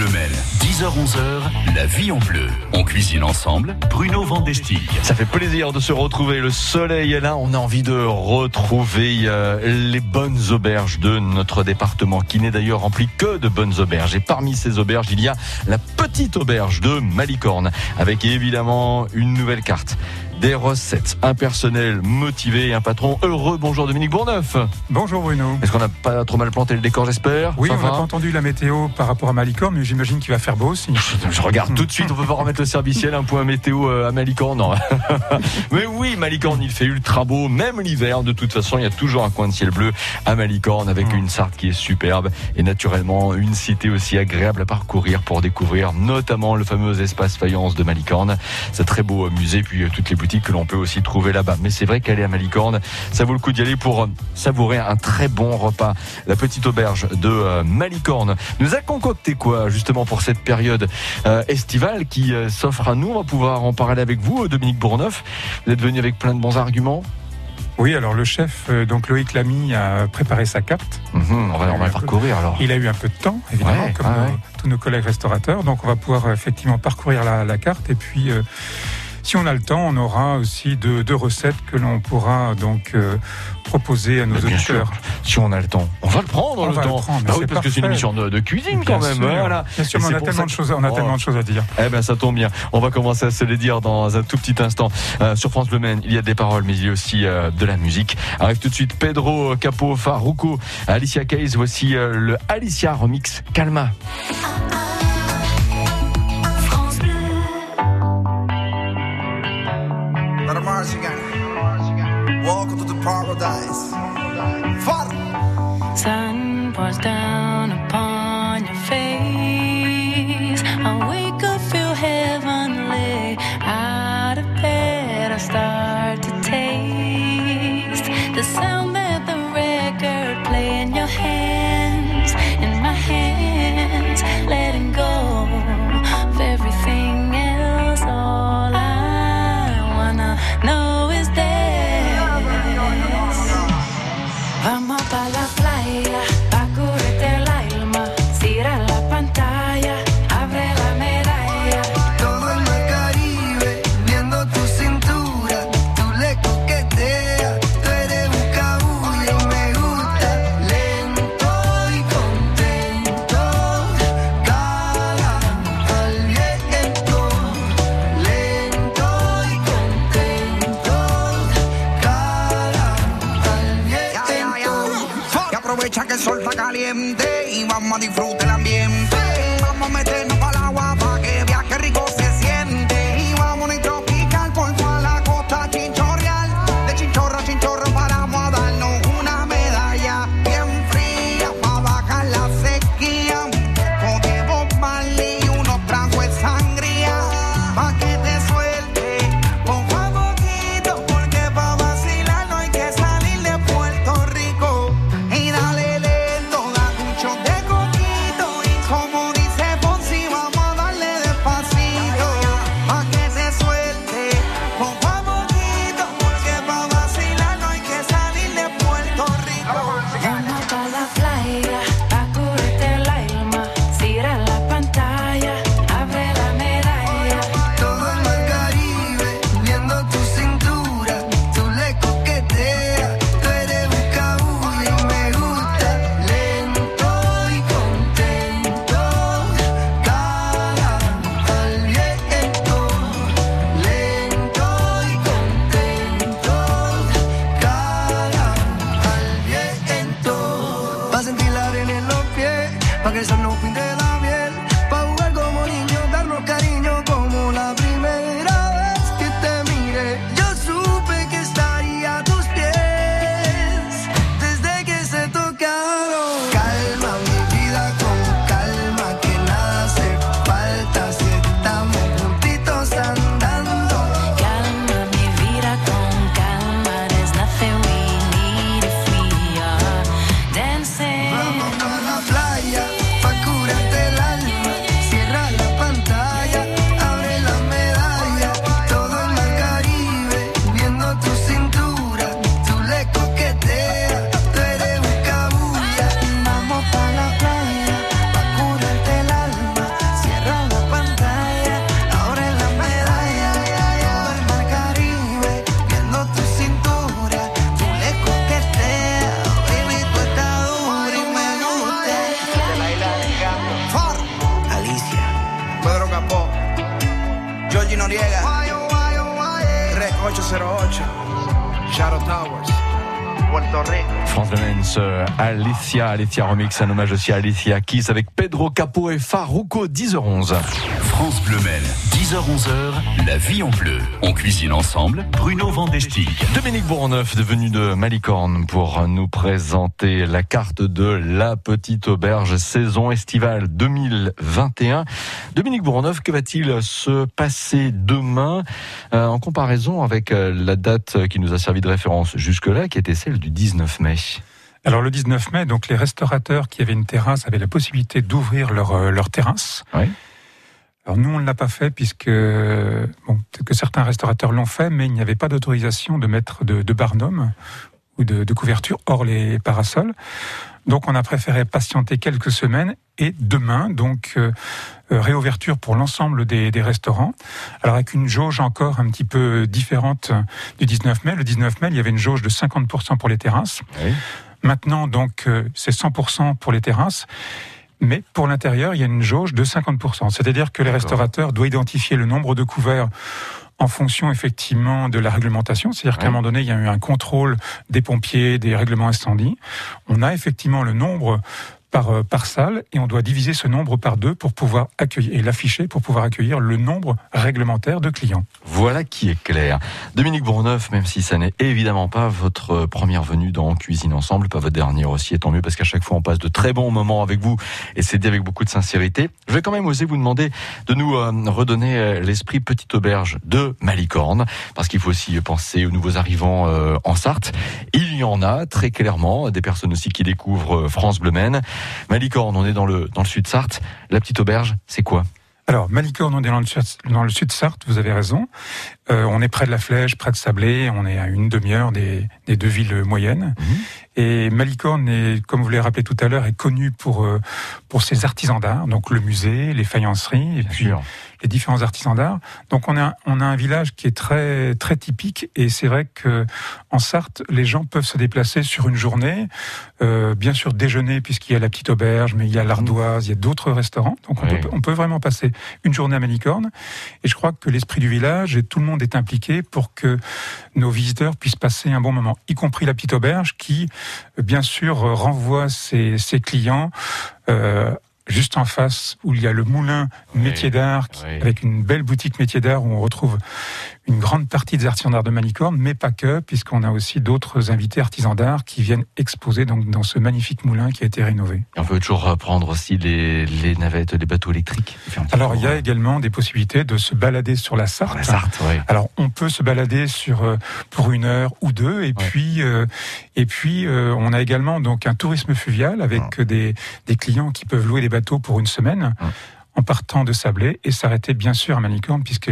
Bleu Mel, 10h-11h, la vie en bleu. On cuisine ensemble, Bruno Vandestick. Ça fait plaisir de se retrouver. Le soleil est là. On a envie de retrouver euh, les bonnes auberges de notre département, qui n'est d'ailleurs rempli que de bonnes auberges. Et parmi ces auberges, il y a la petite auberge de Malicorne, avec évidemment une nouvelle carte des recettes, un personnel motivé et un patron heureux. Bonjour Dominique Bourneuf. Bonjour Bruno. Est-ce qu'on n'a pas trop mal planté le décor, j'espère? Oui, on n'a pas entendu la météo par rapport à Malicorne, mais j'imagine qu'il va faire beau aussi. Je regarde tout de suite, on peut pas remettre le serviciel, un point météo euh, à Malicorne, non. Mais oui, Malicorne, il fait ultra beau, même l'hiver, de toute façon, il y a toujours un coin de ciel bleu à Malicorne avec Mm. une Sarthe qui est superbe et naturellement une cité aussi agréable à parcourir pour découvrir notamment le fameux espace faïence de Malicorne. C'est très beau euh, musée, puis euh, toutes les boutiques que l'on peut aussi trouver là-bas. Mais c'est vrai qu'aller à Malicorne, ça vaut le coup d'y aller pour euh, savourer un très bon repas. La petite auberge de euh, Malicorne nous a concocté quoi justement pour cette période euh, estivale qui s'offre à nous? On va pouvoir en parler avec vous, Dominique Bourneuf. Vous êtes venu avec plein de bons arguments. Oui, alors le chef, donc Loïc Lamy, a préparé sa carte. Mhm, on va, on va parcourir alors. Il a eu un peu de temps, évidemment, Ouais, comme ouais, nos- ouais. tous nos collègues restaurateurs. Donc on va pouvoir effectivement parcourir la, la carte. Et puis, euh, si on a le temps, on aura aussi deux, deux recettes que l'on pourra donc euh, proposer à nos bien auditeurs. sûr, si on a le temps, on va le prendre On le va le prendre, Bah oui, parce que c'est une émission de, de cuisine quand Bien même. sûr. Voilà. Bien sûr, Et mais on a tellement ça de choses, on a Oh. tellement de choses à dire. Eh ben ça tombe bien. On va commencer à se les dire dans un tout petit instant. Euh, sur France Bleu Maine, il y a des paroles, mais il y a aussi euh, de la musique. Arrive tout de suite Pedro Capo Faruco, Alicia Keys. Voici euh, le Alicia remix Calma. Let paradise. Que el sol está caliente y vamos a disfrutar el ambiente. Vamos a meternos para el agua para que Alicia, Alicia Remix, un hommage aussi à Alicia Keys avec Pedro Capo et Farouco, 10h11. France Bleu Maine, 10h-11h, la vie en bleu. On cuisine ensemble, Bruno Vandestick. Dominique Bourneuf, devenu de Malicorne, pour nous présenter la carte de la petite auberge saison estivale 2021. Dominique Bourneuf, que va-t-il se passer demain? Euh, en comparaison avec euh, la date qui nous a servi de référence jusque-là, qui était celle du 19 mai Alors le 19 mai, donc les restaurateurs qui avaient une terrasse avaient la possibilité d'ouvrir leur, euh, leur terrasse. Oui. Alors nous, on ne l'a pas fait puisque bon, peut-être que certains restaurateurs l'ont fait, mais il n'y avait pas d'autorisation de mettre de, de barnum ou de, de couverture hors les parasols. Donc on a préféré patienter quelques semaines et demain, donc euh, euh, réouverture pour l'ensemble des, des restaurants. Alors avec une jauge encore un petit peu différente du 19 mai. Le 19 mai, il y avait une jauge de 50% pour les terrasses. Oui. Maintenant, donc, euh, c'est 100% pour les terrasses. Mais pour l'intérieur, il y a une jauge de 50%. C'est-à-dire que les restaurateurs doivent identifier le nombre de couverts en fonction effectivement de la réglementation. C'est-à-dire qu'à un moment donné, il y a eu un contrôle des pompiers, des règlements incendies. On a effectivement le nombre par, euh, par salle et on doit diviser ce nombre par deux pour pouvoir accueillir et l'afficher pour pouvoir accueillir le nombre réglementaire de clients. Voilà qui est clair. Dominique Bourneuf, même si ça n'est évidemment pas votre première venue dans Cuisine Ensemble, pas votre dernière aussi, et tant mieux parce qu'à chaque fois on passe de très bons moments avec vous et c'est dit avec beaucoup de sincérité. Je vais quand même oser vous demander de nous euh, redonner euh, l'esprit petite auberge de Malicorne, parce qu'il faut aussi penser aux nouveaux arrivants en Sarthe. Il y en a très clairement, des personnes aussi qui découvrent France Bleu Maine. Malicorne, on est dans le, dans le sud Sarthe. La petite auberge, c'est quoi? Alors, Malicorne, on est dans le, sud- dans le sud Sarthe, vous avez raison. Euh, on est près de la Flèche, près de Sablé, on est à une demi-heure des, des deux villes moyennes. Mhm. Et Malicorne, est, comme vous l'avez rappelé tout à l'heure, est connu pour, euh, pour ses artisans d'art, donc le musée, les faïenceries, et Bien puis sûr. les différents artisans d'art. Donc on a, on a un village qui est très, très typique et c'est vrai que en Sarthe, les gens peuvent se déplacer sur une journée, euh, bien sûr déjeuner puisqu'il y a la petite auberge, mais il y a l'ardoise, il y a d'autres restaurants. Donc on, Oui. peut, on peut vraiment passer une journée à Malicorne et je crois que l'esprit du village et tout le monde est impliqué pour que nos visiteurs puissent passer un bon moment, y compris la petite auberge qui, bien sûr, euh, renvoie ses, ses clients euh, juste en face où il y a le moulin Oui. métier d'art Oui. avec une belle boutique métier d'art où on retrouve une grande partie des artisans d'art de Malicorne, mais pas que, puisqu'on a aussi d'autres invités artisans d'art qui viennent exposer donc dans ce magnifique moulin qui a été rénové. Et on peut toujours prendre aussi les, les navettes, les bateaux électriques. Alors il y a tour, également des possibilités de se balader sur la euh, Sarthe. la Sarthe, ouais. Alors on peut se balader sur euh, pour une heure ou deux et puis euh, et puis euh, on a également donc un tourisme fluvial avec des des clients qui peuvent louer des bateaux pour une semaine. En partant de Sablé et s'arrêter bien sûr à Malicorne puisque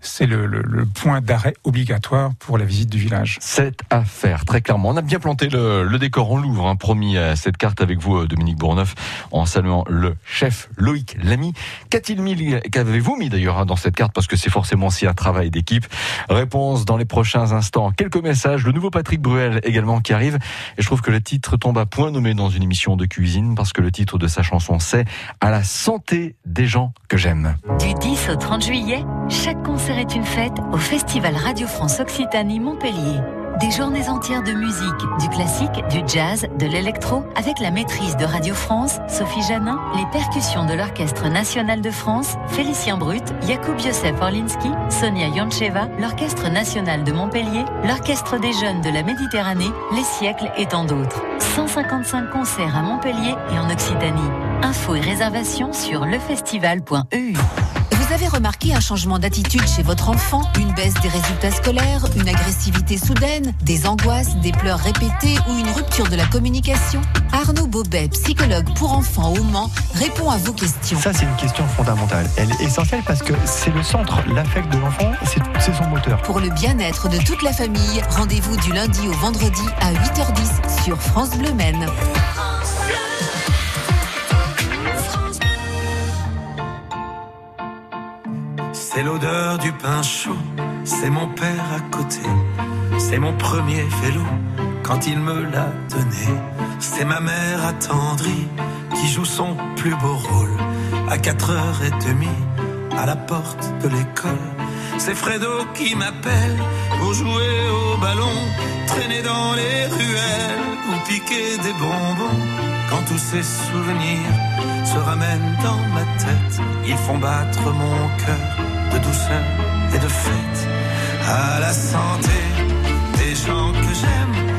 c'est le, point d'arrêt obligatoire pour la visite du village. C'est à faire, très clairement. On a bien planté le, décor, on l'ouvre, hein, promis à cette carte avec vous, euh, Dominique Bourneuf, en saluant le chef Loïc Lamy. Qu'a-t-il mis, qu'avez-vous mis d'ailleurs hein, dans cette carte Parce que c'est forcément aussi un travail d'équipe. Réponse dans les prochains instants. Quelques messages. Le nouveau Patrick Bruel également qui arrive. Et je trouve que le titre tombe à point nommé dans une émission de cuisine parce que le titre de sa chanson c'est À la santé des gens que j'aime. Du 10 au 30 juillet, chaque concert est une fête au Festival Radio France Occitanie Montpellier. Des journées entières de musique, du classique, du jazz, de l'électro, avec la maîtrise de Radio France, Sophie Janin, les percussions de l'Orchestre National de France, Félicien Brut, Jakub Josef Orlinski, Sonia Yoncheva, l'Orchestre National de Montpellier, l'Orchestre des Jeunes de la Méditerranée, Les Siècles et tant d'autres. 155 concerts à Montpellier et en Occitanie. Infos et réservations sur lefestival.eu. Vous avez remarqué un changement d'attitude chez votre enfant? Une baisse des résultats scolaires Une agressivité soudaine Des angoisses Des pleurs répétées Ou une rupture de la communication? Arnaud Bobet, psychologue pour enfants au Mans, répond à vos questions. Ça, c'est une question fondamentale. Elle est essentielle parce que c'est le centre, l'affect de l'enfant, c'est c'est son moteur. Pour le bien-être de toute la famille, rendez-vous du lundi au vendredi à 8h10 sur France Bleu Maine. C'est l'odeur du pain chaud, c'est mon père à côté, c'est mon premier vélo quand il me l'a donné. C'est ma mère attendrie qui joue son plus beau rôle à 4h30 à la porte de l'école. c'est Fredo qui m'appelle pour jouer au ballon, traîner dans les ruelles ou piquer des bonbons. Quand tous ces souvenirs se ramènent dans ma tête, ils font battre mon cœur et de fête. À la santé des gens que j'aime,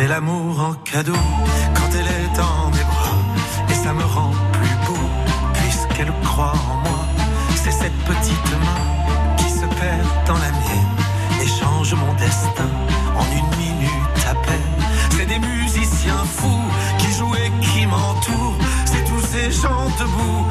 c'est l'amour en cadeau quand elle est en mes bras, et ça me rend plus beau puisqu'elle croit en moi, c'est cette petite main qui se perd dans la mienne et change mon destin en une minute à peine. C'est des musiciens fous qui jouent et qui m'entourent. C'est tous ces gens debout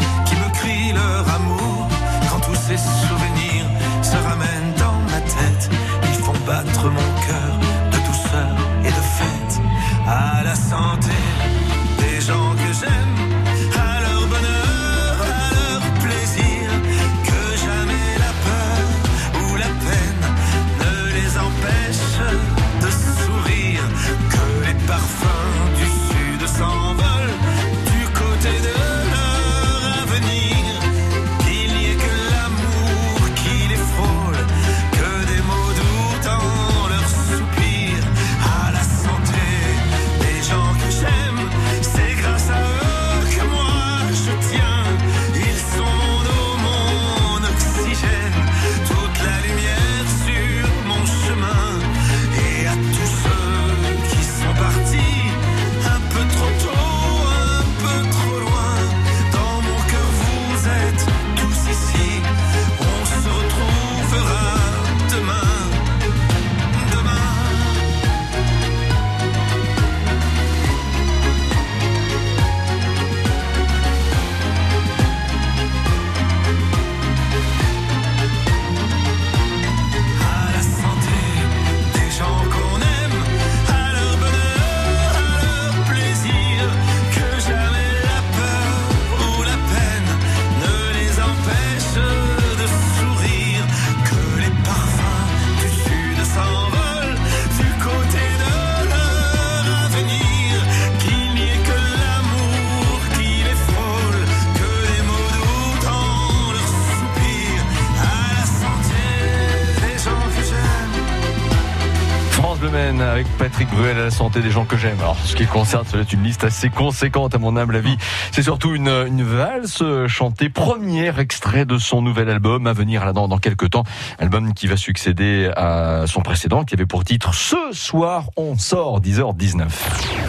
respeto. Patrick Bruel à la santé des gens que j'aime. Alors, ce qui concerne, c'est une liste assez conséquente à mon humble avis. C'est surtout une, une valse chantée, premier extrait de son nouvel album à venir là dans, dans quelques temps. Album qui va succéder à son précédent, qui avait pour titre Ce soir on sort 10h19.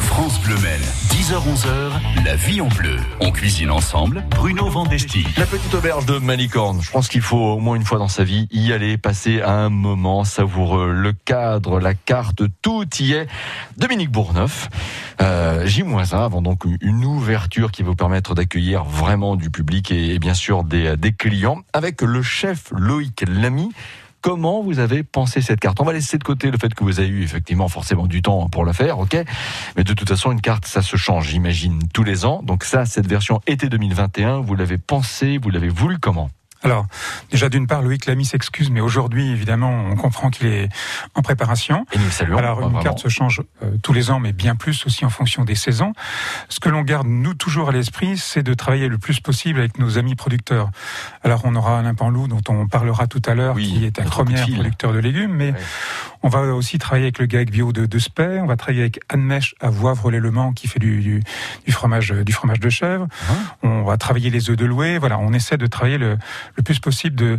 France Bleu Maine, 10h-11h, la vie en bleu. On cuisine ensemble, Bruno Vandesti. La petite auberge de Malicorne. Je pense qu'il faut au moins une fois dans sa vie y aller, passer un moment savoureux. Le cadre, la carte, tout y est. Dominique Bourneuf, euh, J-1 avant donc une ouverture qui va vous permettre d'accueillir vraiment du public et, bien sûr des, des clients avec le chef Loïc Lamy. Comment vous avez pensé cette carte? On va laisser de côté le fait que vous avez eu effectivement forcément du temps pour la faire, ok? Mais de toute façon, une carte, ça se change, j'imagine, tous les ans. Donc ça, cette version été 2021, vous l'avez pensé, vous l'avez voulu comment? Alors, déjà d'une part, Loïc Lamy s'excuse, mais aujourd'hui, évidemment, on comprend qu'il est en préparation. Et nous saluons. Alors, une vraiment. carte se change euh, tous les ans, mais bien plus aussi en fonction des saisons. Ce que l'on garde, nous, toujours à l'esprit, c'est de travailler le plus possible avec nos amis producteurs. Alors, on aura Alain Panlou, dont on parlera tout à l'heure, Oui, qui est un premier producteur de légumes, mais Ouais. On va aussi travailler avec le GAEC bio de, de Spey, on va travailler avec Anne Mèche à Voivre-les-Le-Mans, qui fait du, du, du fromage, du fromage de chèvre. Hein On va travailler les œufs de loué. Voilà, on essaie de travailler le, le plus possible de,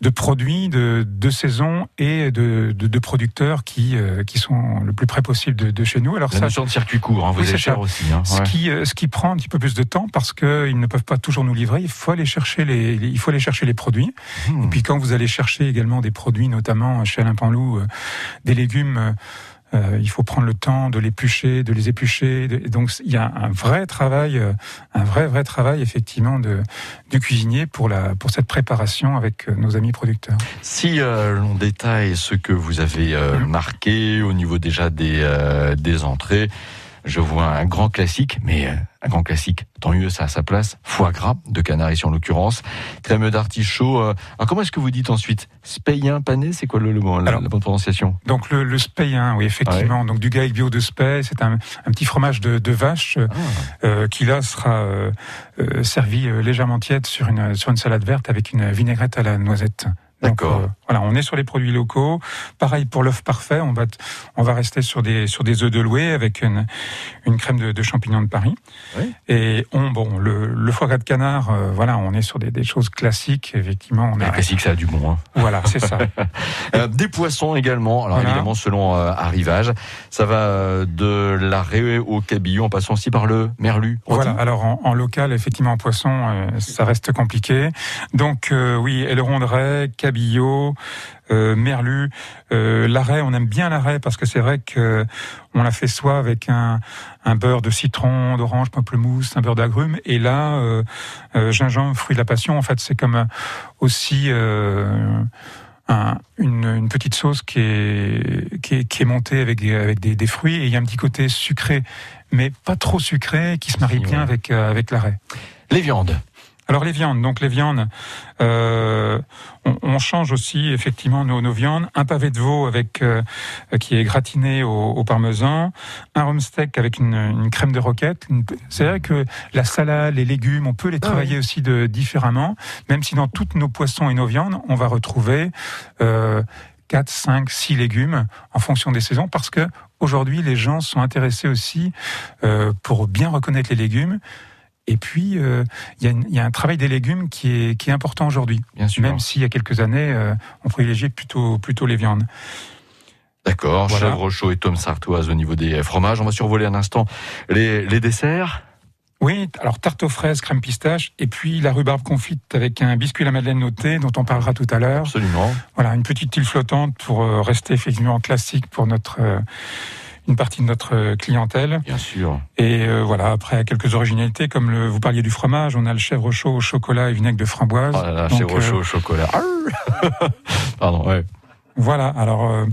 de produits, de, de saison et de, de, de producteurs qui, euh, qui sont le plus près possible de, de chez nous. Alors La ça, notion de circuit court, hein, vous Oui, cher aussi. Hein, ce qui, euh, ce qui prend un petit peu plus de temps parce qu'ils ne peuvent pas toujours nous livrer. Il faut aller chercher les, les- il faut aller chercher les produits. Hmm. Et puis quand vous allez chercher également des produits, notamment chez Alain Panlou, euh, des légumes. euh, il faut prendre le temps de l'éplucher, de les éplucher. de- et donc il y a un vrai travail, euh, un vrai vrai travail effectivement de du cuisinier pour la pour cette préparation avec euh, nos amis producteurs. Si euh, l'on détaille ce que vous avez euh, marqué au niveau déjà des, des entrées, je vois un grand classique, mais euh, un grand classique, tant mieux, ça a sa place. Foie gras de canard ici en l'occurrence, crème d'artichaut. euh, alors comment est-ce que vous dites ensuite? Speyin pané, c'est quoi le, le mot, la, Alors, la bonne prononciation? Donc le, le speyin, oui effectivement, donc du gaï bio de spey, c'est un, un petit fromage de, de vache Ah. euh, qui là sera euh, euh, servi légèrement tiède sur une sur une salade verte avec une vinaigrette à la noisette. D'accord. euh, voilà, on est sur les produits locaux. Pareil pour l'œuf parfait, on va on va rester sur des sur des œufs de loué avec une une crème de, de champignons de Paris. Oui. Et on bon le, le foie gras de canard, euh, voilà, on est sur des, des choses classiques. Effectivement, on a classique, ça a du bon. Hein. voilà, c'est ça. Euh, des poissons également, alors Voilà. évidemment selon arrivage. Ça va de l'arrêt au cabillaud en passant aussi par le merlu. Voilà, alors en, en local, effectivement, en poisson, ça reste compliqué. Donc oui, aileron de raie, cabillaud, euh, merlu. Euh, l'arrêt, on aime bien l'arrêt parce que c'est vrai que on l'a fait soit avec un, un beurre de citron, d'orange, pamplemousse, un beurre d'agrumes, et là, euh, euh, gingembre, fruit de la passion. En fait, c'est comme aussi un- une, une petite sauce qui est, qui est, qui est montée avec, des, avec des, des fruits, et il y a un petit côté sucré, mais pas trop sucré, qui se marie bien ouais. avec, avec l'arrêt. Les viandes. Alors les viandes, donc les viandes, euh, on, on change aussi effectivement nos, nos viandes. Un pavé de veau avec euh, qui est gratiné au, au parmesan, un rhum steak avec une, une crème de roquette. C'est vrai que la salade, les légumes, on peut les travailler aussi de différemment, même si dans toutes nos poissons et nos viandes, on va retrouver euh, 4, 5, 6 légumes en fonction des saisons, parce que aujourd'hui les gens sont intéressés aussi euh, pour bien reconnaître les légumes. Et puis, euh, il y, a y un travail des légumes qui est, qui est important aujourd'hui, Bien sûr. même s'il y a quelques années, euh, on privilégiait plutôt, plutôt les viandes. D'accord, Voilà. chèvre chaud et tome sartoise au niveau des fromages. On va survoler un instant les, les desserts. Oui, alors tarte aux fraises, crème pistache, et puis la rhubarbe confite avec un biscuit à la madeleine noté, dont on parlera tout à l'heure. Absolument. Voilà, une petite île flottante pour euh, rester effectivement classique pour notre une partie de notre euh, clientèle. Bien sûr. Et euh, voilà, après quelques originalités, comme le, vous parliez du fromage, on a le chèvre chaud au chocolat et vinaigre de framboise. Oh là là, Donc, chèvre euh, chaud au chocolat. Pardon, ouais. Voilà. Alors, euh,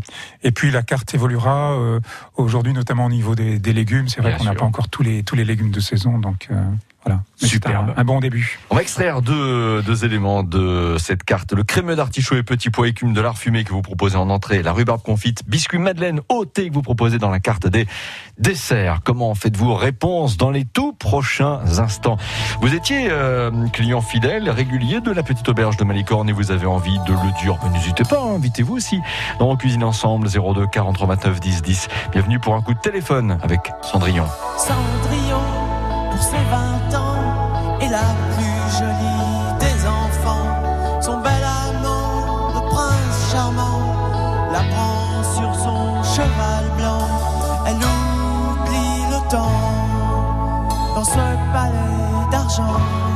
et puis la carte évoluera euh, aujourd'hui, notamment au niveau des, des légumes. C'est vrai qu'on n'a pas encore tous les tous les légumes de saison, donc euh, voilà. Superbe. Un, un bon début. On va extraire deux, deux éléments de cette carte. Le crémeux d'artichaut et petits pois écume de lard fumé que vous proposez en entrée. La rhubarbe confite, biscuit madeleine au thé que vous proposez dans la carte des desserts. Comment faites-vous Réponse dans les tout prochains instants? Vous étiez euh, client fidèle, régulier de la petite auberge de Malicorne et vous avez envie de le dire. N'hésitez pas, hein, invitez-vous aussi dans Cuisine Ensemble 02 43 29 10 10. Bienvenue pour un coup de téléphone avec Cendrillon. Cendrillon, pour ses 20 ans, est la plus jolie des enfants. Son bel amant, le prince charmant, la prend sur son cheval blanc. Elle oublie le temps dans ce palais d'argent.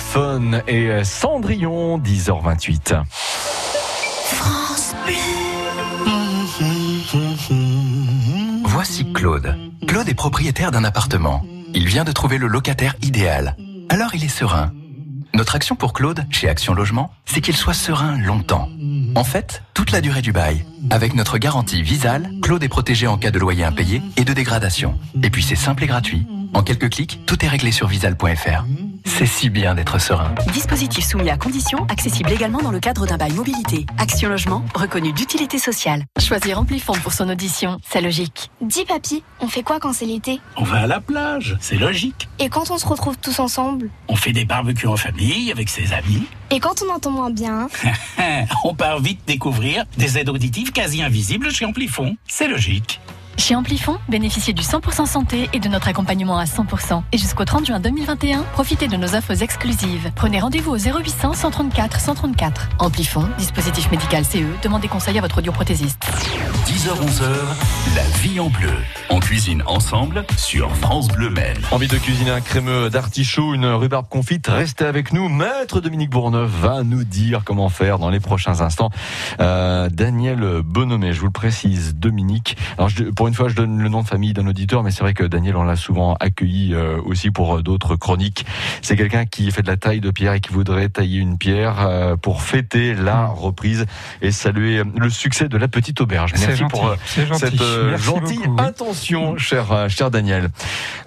Téléphone et Cendrillon, 10h28. France Voici Claude. Claude est propriétaire d'un appartement. Il vient de trouver le locataire idéal. Alors il est serein. Notre action pour Claude, chez Action Logement, c'est qu'il soit serein longtemps. En fait, toute la durée du bail. Avec notre garantie Visal, Claude est protégé en cas de loyer impayé et de dégradation. Et puis c'est simple et gratuit. En quelques clics, tout est réglé sur visal.fr. C'est si bien d'être serein. Dispositif soumis à conditions, accessible également dans le cadre d'un bail mobilité. Action Logement, reconnu d'utilité sociale. Choisir Amplifon pour son audition, c'est logique. Dis papy, on fait quoi quand c'est l'été? On va à la plage, c'est logique. Et quand on se retrouve tous ensemble? On fait des barbecues en famille avec ses amis. Et quand on entend moins bien? On part vite découvrir des aides auditives quasi invisibles chez Amplifon. C'est logique. Chez Amplifon, bénéficiez du 100% santé et de notre accompagnement à 100%. Et jusqu'au 30 juin 2021, profitez de nos offres exclusives. Prenez rendez-vous au 0800 134 134. Amplifon, dispositif médical CE, demandez conseil à votre audioprothésiste. 10h-11h, la vie en bleu. On cuisine ensemble sur France Bleu Maine. Envie de cuisiner un crémeux d'artichaut, une rhubarbe confite Restez avec nous. Maître Dominique Bourneuf va nous dire comment faire dans les prochains instants. Euh, Daniel Bonhomé, je vous le précise, Dominique. Alors, je, pour une fois, je donne le nom de famille d'un auditeur, mais c'est vrai que Daniel, on l'a souvent accueilli euh, aussi pour euh, d'autres chroniques. C'est quelqu'un qui fait de la taille de pierre et qui voudrait tailler une pierre euh, pour fêter la reprise et saluer le succès de la petite auberge. Merci gentil, pour cette Merci gentille beaucoup, intention, cher, cher Daniel.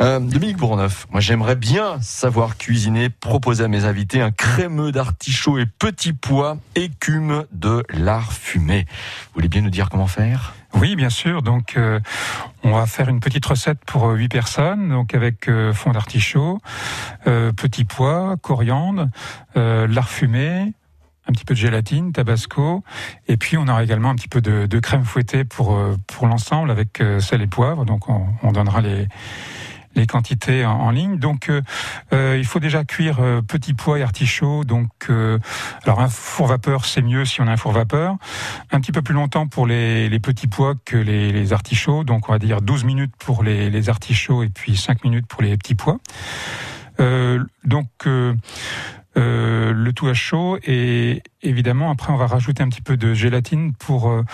Euh, Dominique Bourneuf, moi j'aimerais bien savoir cuisiner, proposer à mes invités un crémeux d'artichaut et petits pois, écume de lard fumé. Vous voulez bien nous dire comment faire? Oui, bien sûr. Donc, euh, on va faire une petite recette pour euh, huit personnes, donc avec euh, fond d'artichaut, euh, petits pois, coriandre, lard fumé, un petit peu de gélatine, tabasco, et puis on aura également un petit peu de, crème fouettée pour pour l'ensemble avec sel et poivre. Donc, on, on donnera les les quantités en, ligne. Donc, euh, euh, il faut déjà cuire euh, petits pois et artichauts. Donc, euh, alors un four vapeur, c'est mieux si on a un four vapeur. Un petit peu plus longtemps pour les, les petits pois que les, les artichauts. Donc, on va dire 12 minutes pour les, les artichauts et puis 5 minutes pour les petits pois. Euh, donc, euh, euh, le tout à chaud et évidemment après on va rajouter un petit peu de gélatine pour euh,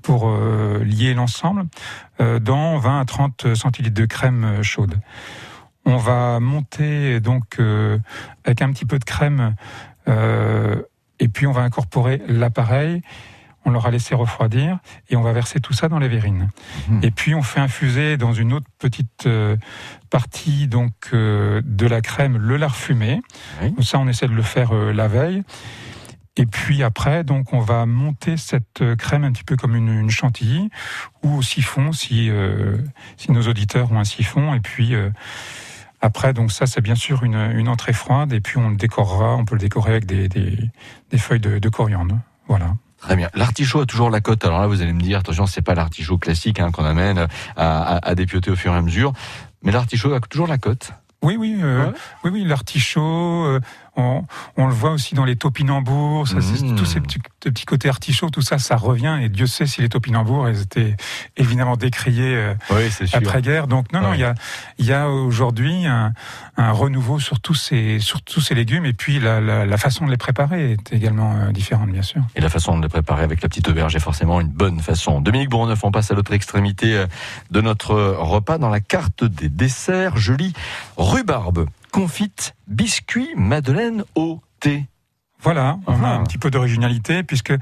pour euh, lier l'ensemble dans 20 à 30 centilitres de crème chaude. On va monter donc avec un petit peu de crème et puis on va incorporer l'appareil. On l'aura laissé refroidir et on va verser tout ça dans les verrines. Et puis on fait infuser dans une autre petite euh, partie donc euh, de la crème le lard fumé. Ça on essaie de le faire euh, la veille. Et puis après, donc on va monter cette crème un petit peu comme une, une chantilly ou au siphon si euh, si nos auditeurs ont un siphon. Et puis euh, Après, donc ça, c'est bien sûr une, une entrée froide, et puis on le décorera, on peut le décorer avec des, des, des feuilles de, de coriandre. Voilà. Très bien. L'artichaut a toujours la cote. Alors là, vous allez me dire, attention, c'est pas l'artichaut classique hein, qu'on amène à, à, à dépioter au fur et à mesure, mais l'artichaut a toujours la cote. Oui, oui, euh, oui, oui, l'artichaut. euh, on, on le voit aussi dans les topinambours, ça, Mmh. tous ces petits, côtés artichauts, tout ça, ça revient. Et Dieu sait si les topinambours, ils étaient évidemment décriés euh, Oui, après-guerre. Donc non, non, il y a, il y a aujourd'hui un, un renouveau sur tous ces, sur tous ces légumes. Et puis la, la, la façon de les préparer est également euh, différente, bien sûr. Et la façon de les préparer avec la petite auberge est forcément une bonne façon. Dominique Bourneuf, on passe à l'autre extrémité euh, de notre repas. Dans la carte des desserts, je lis rhubarbe, confite, biscuit, madeleine au thé. Voilà, on a Ah. un petit peu d'originalité puisque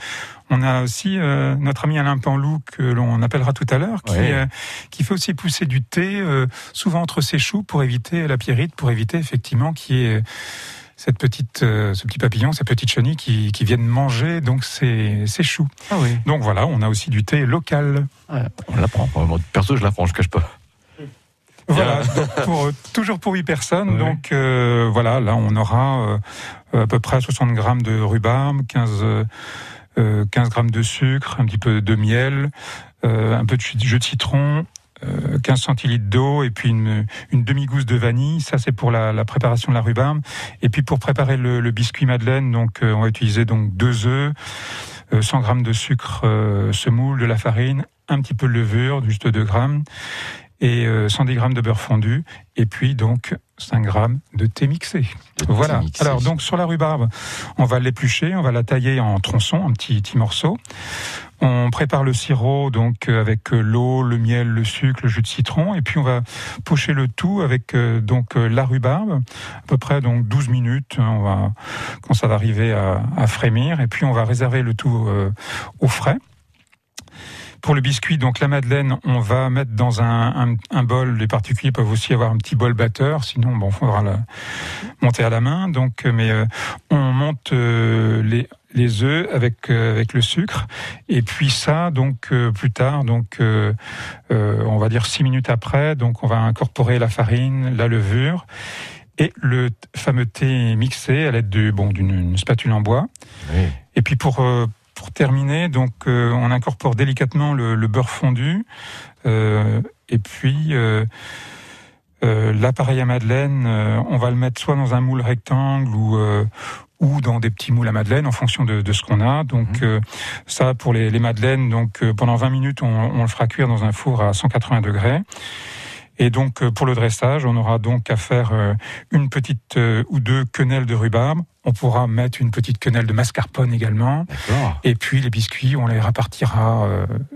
on a aussi euh, notre ami Alain Panlou que l'on appellera tout à l'heure, qui, Ouais. euh, qui fait aussi pousser du thé, euh, souvent entre ses choux pour éviter la pierrite, pour éviter effectivement qu'il y ait cette petite, euh, ce petit papillon, cette petite chenille qui, qui viennent manger donc ces, ces choux. Ah oui. Donc voilà, on a aussi du thé local. On l'apprend. Perso, je l'apprends, je cache pas. Voilà, donc pour, euh, toujours pour 8 personnes. Donc euh, voilà, là on aura euh, à peu près 60 grammes de rhubarbe, 15, euh, euh, 15 grammes de sucre, un petit peu de miel, euh, un peu de jus de citron. euh, 15 centilitres d'eau et puis une, une demi-gousse de vanille. Ça, c'est pour la, la préparation de la rhubarbe. Et puis pour préparer le, le biscuit madeleine, donc euh, on va utiliser donc deux œufs, euh, 100 grammes de sucre euh, semoule, de la farine, un petit peu de levure, juste 2 grammes, et euh, 110 grammes de beurre fondu, et puis donc 5 grammes de thé mixé. voilà. mixé. Alors donc sur la rhubarbe, on va l'éplucher, on va la tailler en tronçons, en petits, petits morceaux. On prépare le sirop donc euh, avec euh, l'eau, le miel, le sucre, le jus de citron, et puis on va pocher le tout avec euh, donc euh, la rhubarbe, à peu près donc 12 minutes. hein, On va quand ça va arriver à, à frémir, et puis on va réserver le tout euh, au frais. Pour le biscuit, donc la madeleine, on va mettre dans un, un, un bol. Les particuliers peuvent aussi avoir un petit bol batteur, sinon bon, faudra la monter à la main. Donc, euh, mais euh, on monte euh, les les œufs avec euh, avec le sucre et puis ça donc euh, plus tard donc euh, on va dire six minutes après donc on va incorporer la farine la levure et le fameux thé mixé à l'aide de bon d'une une spatule en bois et puis pour pour terminer, donc euh, on incorpore délicatement le, le beurre fondu euh, et puis euh, euh, l'appareil à madeleine, euh, on va le mettre soit dans un moule rectangle ou euh, ou dans des petits moules à madeleine en fonction de, de ce qu'on a. Donc euh, ça pour les, les madeleines, donc euh, pendant 20 minutes on, on le fera cuire dans un four à 180 degrés. Et donc, euh, pour le dressage, on aura donc à faire euh, une petite euh, ou deux quenelles de rhubarbe. On pourra mettre une petite quenelle de mascarpone également. Et puis, les biscuits, on les répartira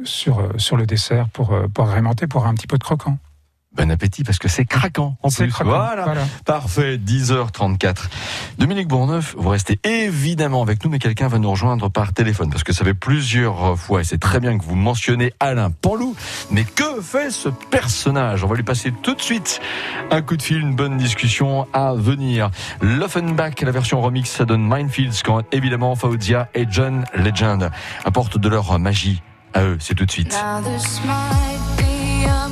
sur, sur le dessert pour, pour agrémenter, pour un petit peu de croquant. Bon appétit parce que c'est craquant en C'est plus. craquant, Voilà. voilà. Parfait, 10h34. Dominique Bourneuf, vous restez évidemment avec nous, mais quelqu'un va nous rejoindre par téléphone parce que ça fait plusieurs fois et c'est très bien que vous mentionnez Alain Panlou. Mais que fait ce personnage? On va lui passer tout de suite un coup de fil, une bonne discussion à venir. L'Offenbach, la version remix, ça donne Minefields quand évidemment Fauzia et John Legend apportent de leur magie à eux. C'est tout de suite. Now this might be a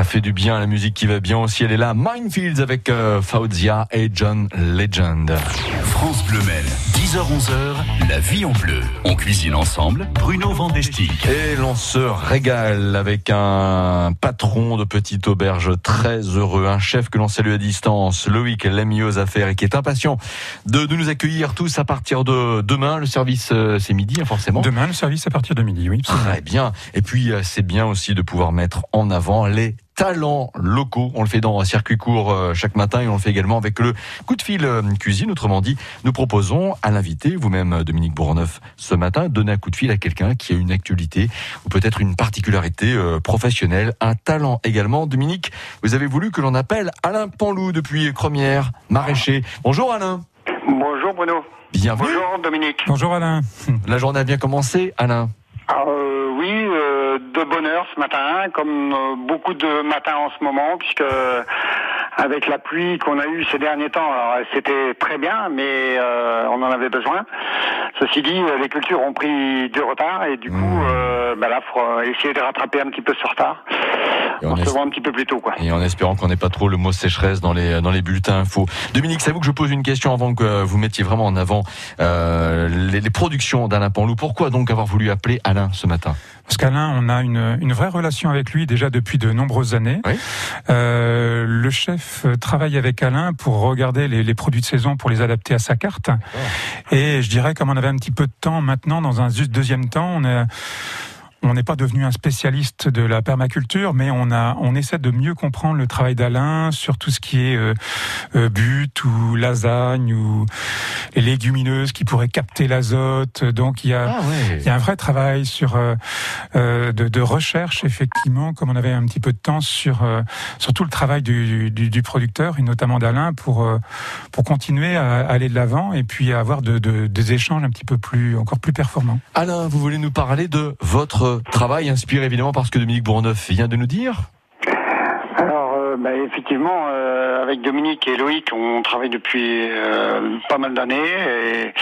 ça fait du bien, la musique qui va bien aussi, elle est là. Minefields avec euh, Fauzia et John Legend. France Bleu Maine, 10h-11h, la vie en bleu. On cuisine ensemble, Bruno Vandestick. Et l'on se régale avec un patron de petite auberge très heureux, un chef que l'on salue à distance, Loïc Lamy aux affaires et qui est impatient de, de nous accueillir tous à partir de demain. Le service, euh, c'est midi, hein, forcément. Demain, le service à partir de midi, oui. absolument. Très bien. Et puis, euh, c'est bien aussi de pouvoir mettre en avant les talents locaux. On le fait dans un circuit court euh, chaque matin et on le fait également avec le coup de fil euh, cuisine. Autrement dit, nous proposons à l'invité, vous-même euh, Dominique Bourneuf, ce matin, donner un coup de fil à quelqu'un qui a une actualité ou peut-être une particularité professionnelle, un talent également. Dominique, vous avez voulu que l'on appelle Alain Panlou depuis Cromière, maraîcher. Bonjour Alain. Bonjour Bruno. Bienvenue. Bonjour Dominique. Bonjour Alain. La journée a bien commencé, Alain. Ah, euh, oui, euh, de bonne heure ce matin, comme euh, beaucoup de matins en ce moment, puisque euh, avec la pluie qu'on a eue ces derniers temps, alors c'était très bien, mais euh, on en avait besoin. Ceci dit, euh, les cultures ont pris du retard et du coup, euh, bah là, faut euh, essayer de rattraper un petit peu ce retard. Et On on se voit un petit peu plus tôt, quoi. Et en espérant qu'on n'ait pas trop le mot sécheresse dans les dans les bulletins info. Dominique, c'est à vous que je pose une question avant que vous mettiez vraiment en avant euh, les, les productions d'Alain Panlou. Pourquoi donc avoir voulu appeler Alain ce matin? Parce qu'Alain, on a une, une vraie relation avec lui déjà depuis de nombreuses années. Euh, le chef travaille avec Alain pour regarder les, les produits de saison, pour les adapter à sa carte. Et je dirais, comme on avait un petit peu de temps maintenant, dans un juste deuxième temps, on est on n'est pas devenu un spécialiste de la permaculture, mais on a, on essaie de mieux comprendre le travail d'Alain sur tout ce qui est euh, euh, butte ou lasagne ou les légumineuses qui pourraient capter l'azote. Donc il y a, il y a un vrai travail sur euh, euh, de, de recherche effectivement, comme on avait un petit peu de temps sur euh, sur tout le travail du, du, du producteur et notamment d'Alain pour euh, pour continuer à aller de l'avant et puis à avoir de, de- des échanges un petit peu plus encore plus performants. Alain, vous voulez nous parler de votre travail, inspiré évidemment par ce que Dominique Bourneuf vient de nous dire Alors, euh, bah, effectivement, euh, avec Dominique et Loïc, on travaille depuis euh, pas mal d'années et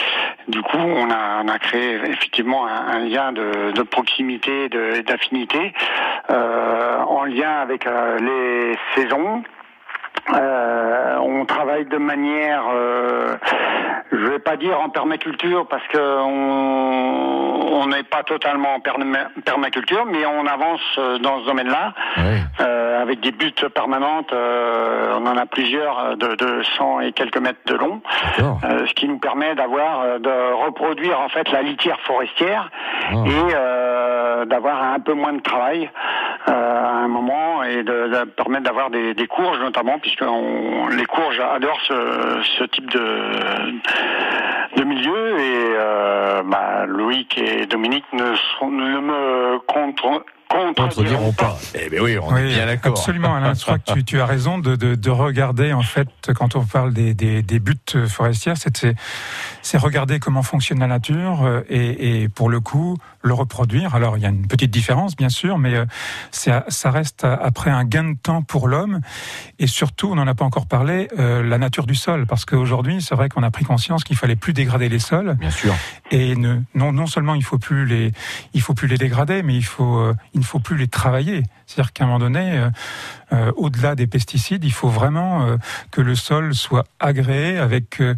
du coup, on a, créé effectivement un, lien de, de proximité, d'affinité, en lien avec les saisons. Euh, on travaille de manière, euh, je vais pas dire en permaculture parce que on n'est pas totalement en perma- permaculture, mais on avance euh, dans ce domaine-là euh, avec des buts permanentes. euh, on en a plusieurs euh, de, de 100 et quelques mètres de long, euh, ce qui nous permet d'avoir de reproduire en fait la litière forestière et euh, d'avoir un peu moins de travail euh, à un moment et de, de permettre d'avoir des, des courges notamment puisque on- les courges adorent ce, ce type de, de milieu et euh, bah, Loïc et Dominique ne, sont, ne me contre, contrediront pas. Eh bien oui, on est bien d'accord. Absolument, Alain. Je crois que tu, tu as raison de, de, de regarder, en fait, quand on parle des, des, des buttes forestières, c'est regarder comment fonctionne la nature euh, et, et pour le coup, le reproduire. Alors, il y a une petite différence, bien sûr, mais euh, ça reste après un gain de temps pour l'homme et surtout, on n'en a pas encore parlé, euh, la nature du sol. Parce qu'aujourd'hui, c'est vrai qu'on a pris conscience qu'il fallait plus dégrader les sols. Bien sûr. Et ne, non, non seulement il faut plus les, il faut plus les dégrader, mais il faut, euh, il ne faut plus les travailler. C'est-à-dire qu'à un moment donné, euh, euh, au-delà des pesticides, il faut vraiment euh, que le sol soit agréé avec euh,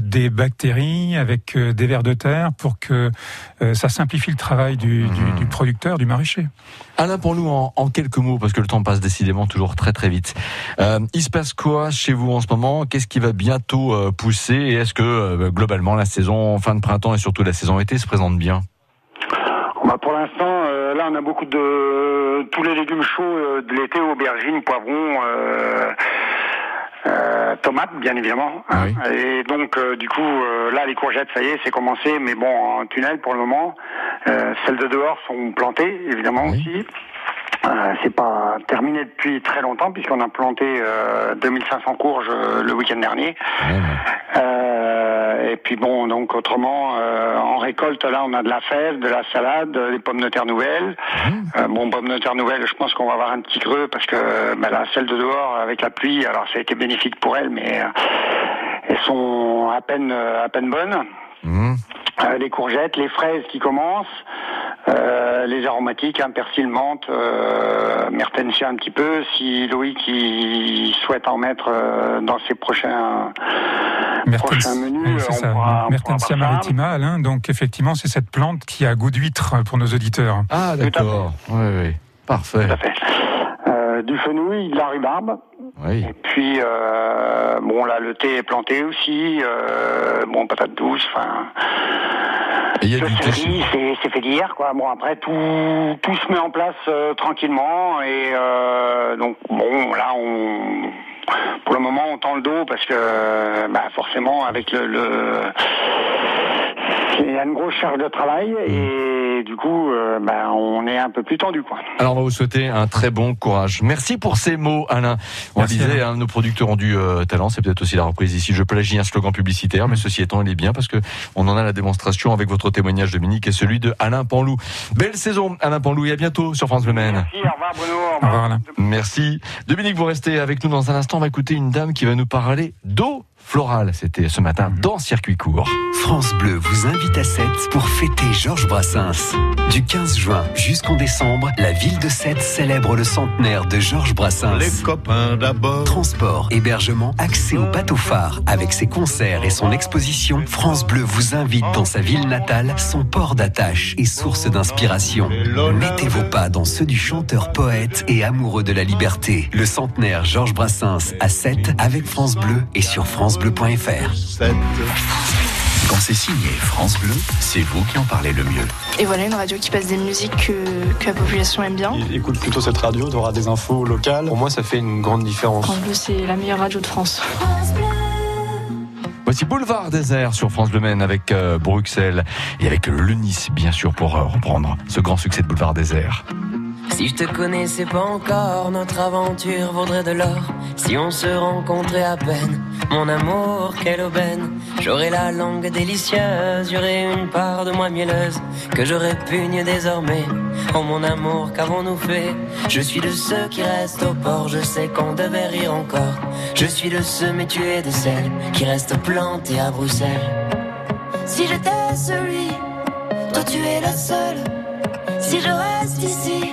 des bactéries, avec des vers de terre, pour que ça simplifie le travail du, du, du producteur, du maraîcher. Alain, pour nous, en, en quelques mots, parce que le temps passe décidément toujours très très vite. Il se passe quoi chez vous en ce moment? Qu'est-ce qui va bientôt pousser? Et est-ce que globalement la saison fin de printemps et surtout la saison été se présente bien? Euh, là, on a beaucoup de tous les légumes chauds euh, de l'été, aubergines, poivrons, euh, euh, tomates, bien évidemment. hein. Et donc, euh, du coup, euh, là, les courgettes, ça y est, c'est commencé, mais bon, en tunnel pour le moment. Celles de dehors sont plantées, évidemment aussi. Euh, c'est pas terminé depuis très longtemps puisqu'on a planté euh, 2500 courges euh, le week-end dernier. Euh, et puis bon, donc autrement, euh, en récolte, là, on a de la fève, de la salade, des pommes de terre nouvelles. Euh, bon, pommes de terre nouvelles, je pense qu'on va avoir un petit creux parce que bah, là, celle de dehors, avec la pluie, alors ça a été bénéfique pour elles, mais elles sont à peine, à peine bonnes. Euh, les courgettes, les fraises qui commencent, euh, les aromatiques, hein, persil, menthe, euh, mertensia un petit peu. Si Loïc il souhaite en mettre euh, dans ses prochains prochains menus, Oui, c'est on ça. pourra, on Mertensia maritima, Alain. Donc effectivement, c'est cette plante qui a goût d'huître pour nos auditeurs. Ah, d'accord. Oui, oui. Parfait. Euh, du fenouil, de la rhubarbe. Oui. Et puis, euh, bon, là, le thé est planté aussi. Euh, bon, patate douce, enfin. Il y a du c'est fait d'hier, quoi. Bon, après, tout, tout se met en place euh, tranquillement. Et donc, bon, là, on. Pour le moment, on tend le dos parce que, bah, forcément, avec le, le- il y a une grosse charge de travail et du coup, euh, bah, on est un peu plus tendu, quoi. Alors, on va vous souhaiter un très bon courage. Merci pour ces mots, Alain. On Merci, disait, Alain. hein, nos producteurs ont du euh, talent. C'est peut-être aussi la reprise ici. Je plagie un slogan publicitaire, mais ceci étant, il est bien parce que on en a la démonstration avec votre témoignage, Dominique, et celui de Alain Panlou. Belle saison, Alain Panlou, et à bientôt sur France Le Maine. Merci, au revoir, Bruno. Au revoir, Alain. Merci. Dominique, vous restez avec nous dans un instant. On va écouter une dame qui va nous parler d'eau florale. C'était ce matin dans Circuit Court. France Bleu vous invite à Sète pour fêter Georges Brassens. Du 15 juin jusqu'en décembre, la ville de Sète célèbre le centenaire de Georges Brassens. Les copains d'abord. Transport, hébergement, accès au bateau phare. Avec ses concerts et son exposition, France Bleu vous invite dans sa ville natale, son port d'attache et source d'inspiration. Mettez vos pas dans ceux du chanteur poète et amoureux de la liberté. Le centenaire Georges Brassens à 7 avec France Bleu et sur francebleu.fr. Quand c'est signé France Bleu, c'est vous qui en parlez le mieux. Et voilà une radio qui passe des musiques que, que la population aime bien. Écoute plutôt cette radio, tu auras des infos locales. Pour moi, ça fait une grande différence. France Bleu, c'est la meilleure radio de France. Voici Boulevard Désert sur France Bleu Maine avec euh, Bruxelles et avec le Nice, bien sûr, pour euh, reprendre ce grand succès de Boulevard Désert. Si je te connaissais pas encore, notre aventure vaudrait de l'or. Si on se rencontrait à peine, mon amour, quelle aubaine. J'aurais la langue délicieuse, j'aurais une part de moi mielleuse que je répugne désormais. Oh mon amour, qu'avons-nous fait? Je suis de ceux qui restent au port, je sais qu'on devait rire encore. Je suis de ceux, mais tu es de celles qui restent plantées à Bruxelles. Si j'étais celui, toi tu es la seule. Si je reste ici,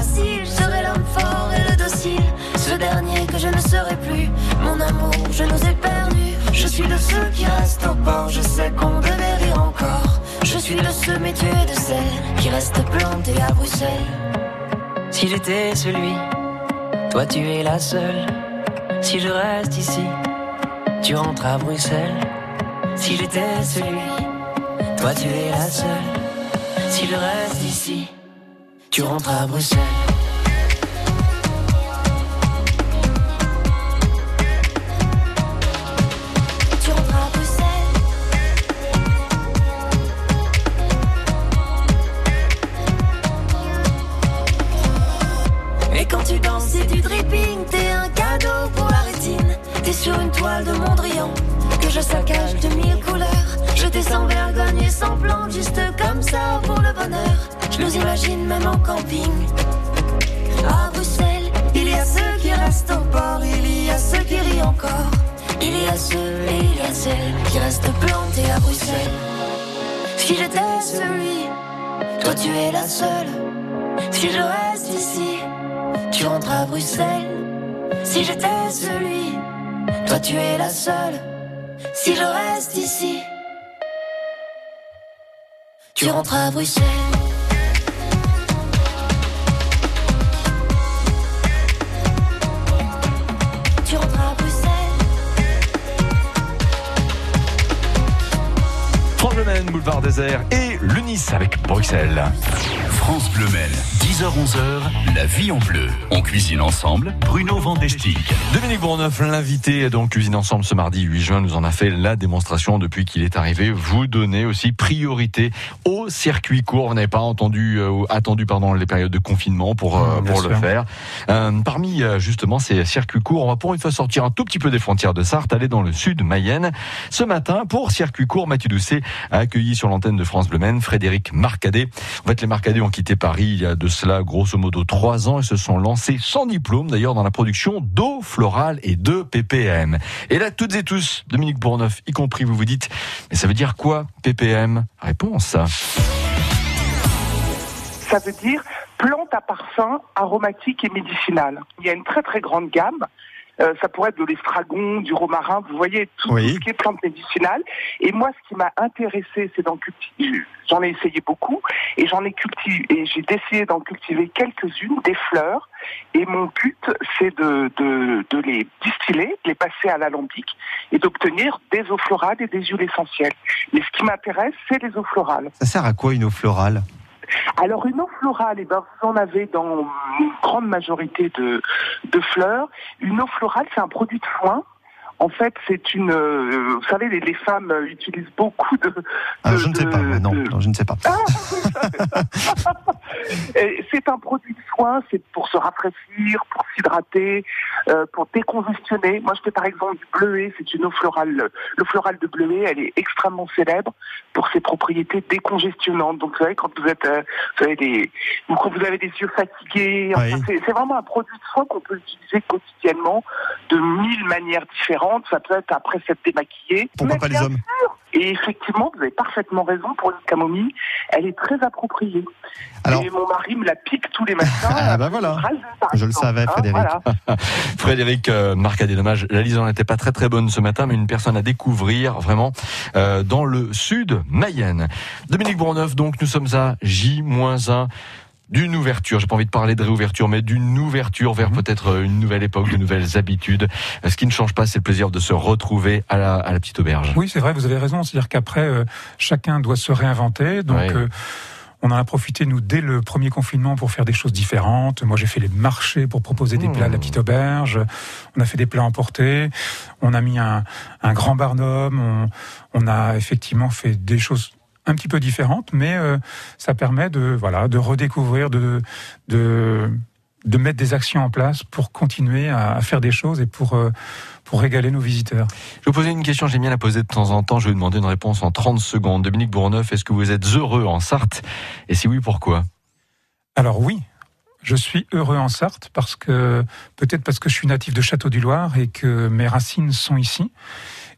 Facile, l'homme fort et le docile. Ce dernier que je ne serai plus, mon amour, je nous ai perdus. Je suis de ceux qui restent au port, je sais qu'on devait rire encore. Je suis de ceux, mais tu es de celles qui restent plantées à Bruxelles. Si j'étais celui, toi tu es la seule. Si je reste ici, tu rentres à Bruxelles. Si j'étais celui, toi tu es la seule. Si je reste ici, tu rentres à Bruxelles. Tu rentres à Bruxelles. Et quand tu danses, c'est du dripping. T'es un cadeau pour la rétine. T'es sur une toile de Mondrian que je saccage de mille couleurs. Je t'ai sans vergogne et sans juste comme ça pour le bonheur. Je nous imagine même en camping. À Bruxelles, il y a ceux qui restent au port, il y a ceux qui rient encore. Il y a ceux et il y a celles qui restent plantés à Bruxelles. Si j'étais celui, toi tu es la seule. Si je reste ici, tu rentres à Bruxelles. Si j'étais celui, toi tu es la seule. Si je reste ici, tu rentres à Bruxelles. Maine, Boulevard Désert et le Nice avec Bruxelles. France Bleu Mel, 10h-11h, la vie en bleu. On cuisine ensemble, Bruno Vandestick. Dominique Bourneuf, l'invité dans Cuisine Ensemble ce mardi 8 juin, nous en a fait la démonstration depuis qu'il est arrivé. Vous donnez aussi priorité au circuit court. Vous n'avez pas entendu, euh, attendu pardon, les périodes de confinement pour, euh, pour le faire. Euh, parmi euh, justement ces circuits courts, on va pour une fois sortir un tout petit peu des frontières de Sarthe, aller dans le sud Mayenne. Ce matin, pour circuit court, Mathieu Doucet a accueilli sur l'antenne de France Bleu Frédéric Marcadet. En fait, les Marcadet ont quitté Paris il y a de cela grosso modo trois ans et se sont lancés sans diplôme d'ailleurs dans la production d'eau florale et de ppm. Et là, toutes et tous, Dominique Bourneuf y compris, vous vous dites, mais ça veut dire quoi ppm Réponse. Ça veut dire plante à parfum aromatique et médicinal. Il y a une très très grande gamme. Euh, ça pourrait être de l'estragon, du romarin, vous voyez, tout, Oui. tout ce qui est plante médicinale. Et moi, ce qui m'a intéressé, c'est d'en cultiver. J'en ai essayé beaucoup et j'en ai cultivé et j'ai décidé d'en cultiver quelques-unes, des fleurs. Et mon but, c'est de, de, de les distiller, de les passer à l'alambic et d'obtenir des eaux florales et des huiles essentielles. Mais ce qui m'intéresse, c'est les eau florales. Ça sert à quoi une eau florale? Alors une eau florale, eh ben, vous en avez dans une grande majorité de, de fleurs. Une eau florale, c'est un produit de soin. En fait, c'est une. euh, vous savez, les, les femmes utilisent beaucoup de. Ah, Je ne sais de- pas, non, de- non, je ne sais pas. Et C'est un produit de soin, c'est pour se rafraîchir, pour s'hydrater, euh, pour décongestionner. Moi, je fais par exemple du bleuet, c'est une eau florale. L'eau florale de bleuet, elle est extrêmement célèbre pour ses propriétés décongestionnantes. Donc, vous savez, quand vous êtes, euh, vous avez des, ou quand vous avez des yeux fatigués, Oui. c'est vraiment un produit de soin qu'on peut utiliser quotidiennement de mille manières différentes. Ça peut être après s'être démaquillé. Pourquoi Mais pas les hommes sûr. Et effectivement, vous avez parfaitement raison pour une camomille. Elle est très appropriée. Alors- Et mon mari me la pique tous les matins. Ah bah voilà. Je le savais, hein, Frédéric. voilà. Frédéric euh, Marcadet, dommage, la liaison n'était pas très très bonne ce matin, mais une personne à découvrir vraiment euh, dans le sud Mayenne. Dominique Bourneuf, donc nous sommes à J-1 d'une ouverture. J'ai pas envie de parler de réouverture, mais d'une ouverture vers peut-être euh, une nouvelle époque, de nouvelles habitudes. Euh, Ce qui ne change pas, c'est le plaisir de se retrouver à la, à la petite auberge. Oui, c'est vrai, vous avez raison. C'est-à-dire qu'après, euh, chacun doit se réinventer. Donc, euh, on en a profité, nous, dès le premier confinement pour faire des choses différentes. Moi, j'ai fait les marchés pour proposer des plats à la petite auberge. On a fait des plats emportés. On a mis un, un grand barnum. On, on a effectivement fait des choses un petit peu différentes, mais euh, ça permet de, voilà, de redécouvrir, de, de, de mettre des actions en place pour continuer à, à faire des choses et pour, euh, pour régaler nos visiteurs. Je vais vous poser une question, j'aime bien la poser de temps en temps. Je vais vous demander une réponse en 30 secondes. Dominique Bourneuf, est-ce que vous êtes heureux en Sarthe? Et si oui, pourquoi? Alors oui, je suis heureux en Sarthe parce que peut-être parce que je suis natif de Château du Loir et que mes racines sont ici.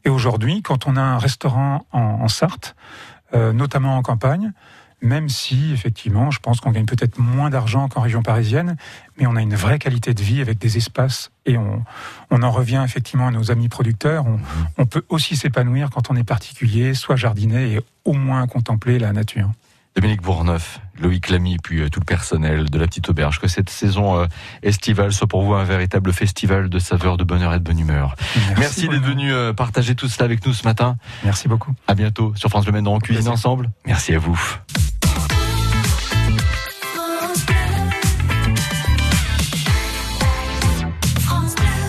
Et aujourd'hui, quand on a un restaurant en, en Sarthe, euh, notamment en campagne, même si effectivement, je pense qu'on gagne peut-être moins d'argent qu'en région parisienne, mais on a une vraie qualité de vie avec des espaces et on, on en revient effectivement à nos amis producteurs. On, on peut aussi s'épanouir quand on est particulier, soit jardiner et au moins contempler la nature. Dominique Bourneuf, Loïc Lamy, puis euh, tout le personnel de la petite auberge, que cette saison euh, estivale soit pour vous un véritable festival de saveurs, de bonheur et de bonne humeur. Merci, d'être venu euh, partager tout cela avec nous ce matin. Merci beaucoup. À bientôt sur France Le Maine dans Cuisine Ensemble. Merci à vous.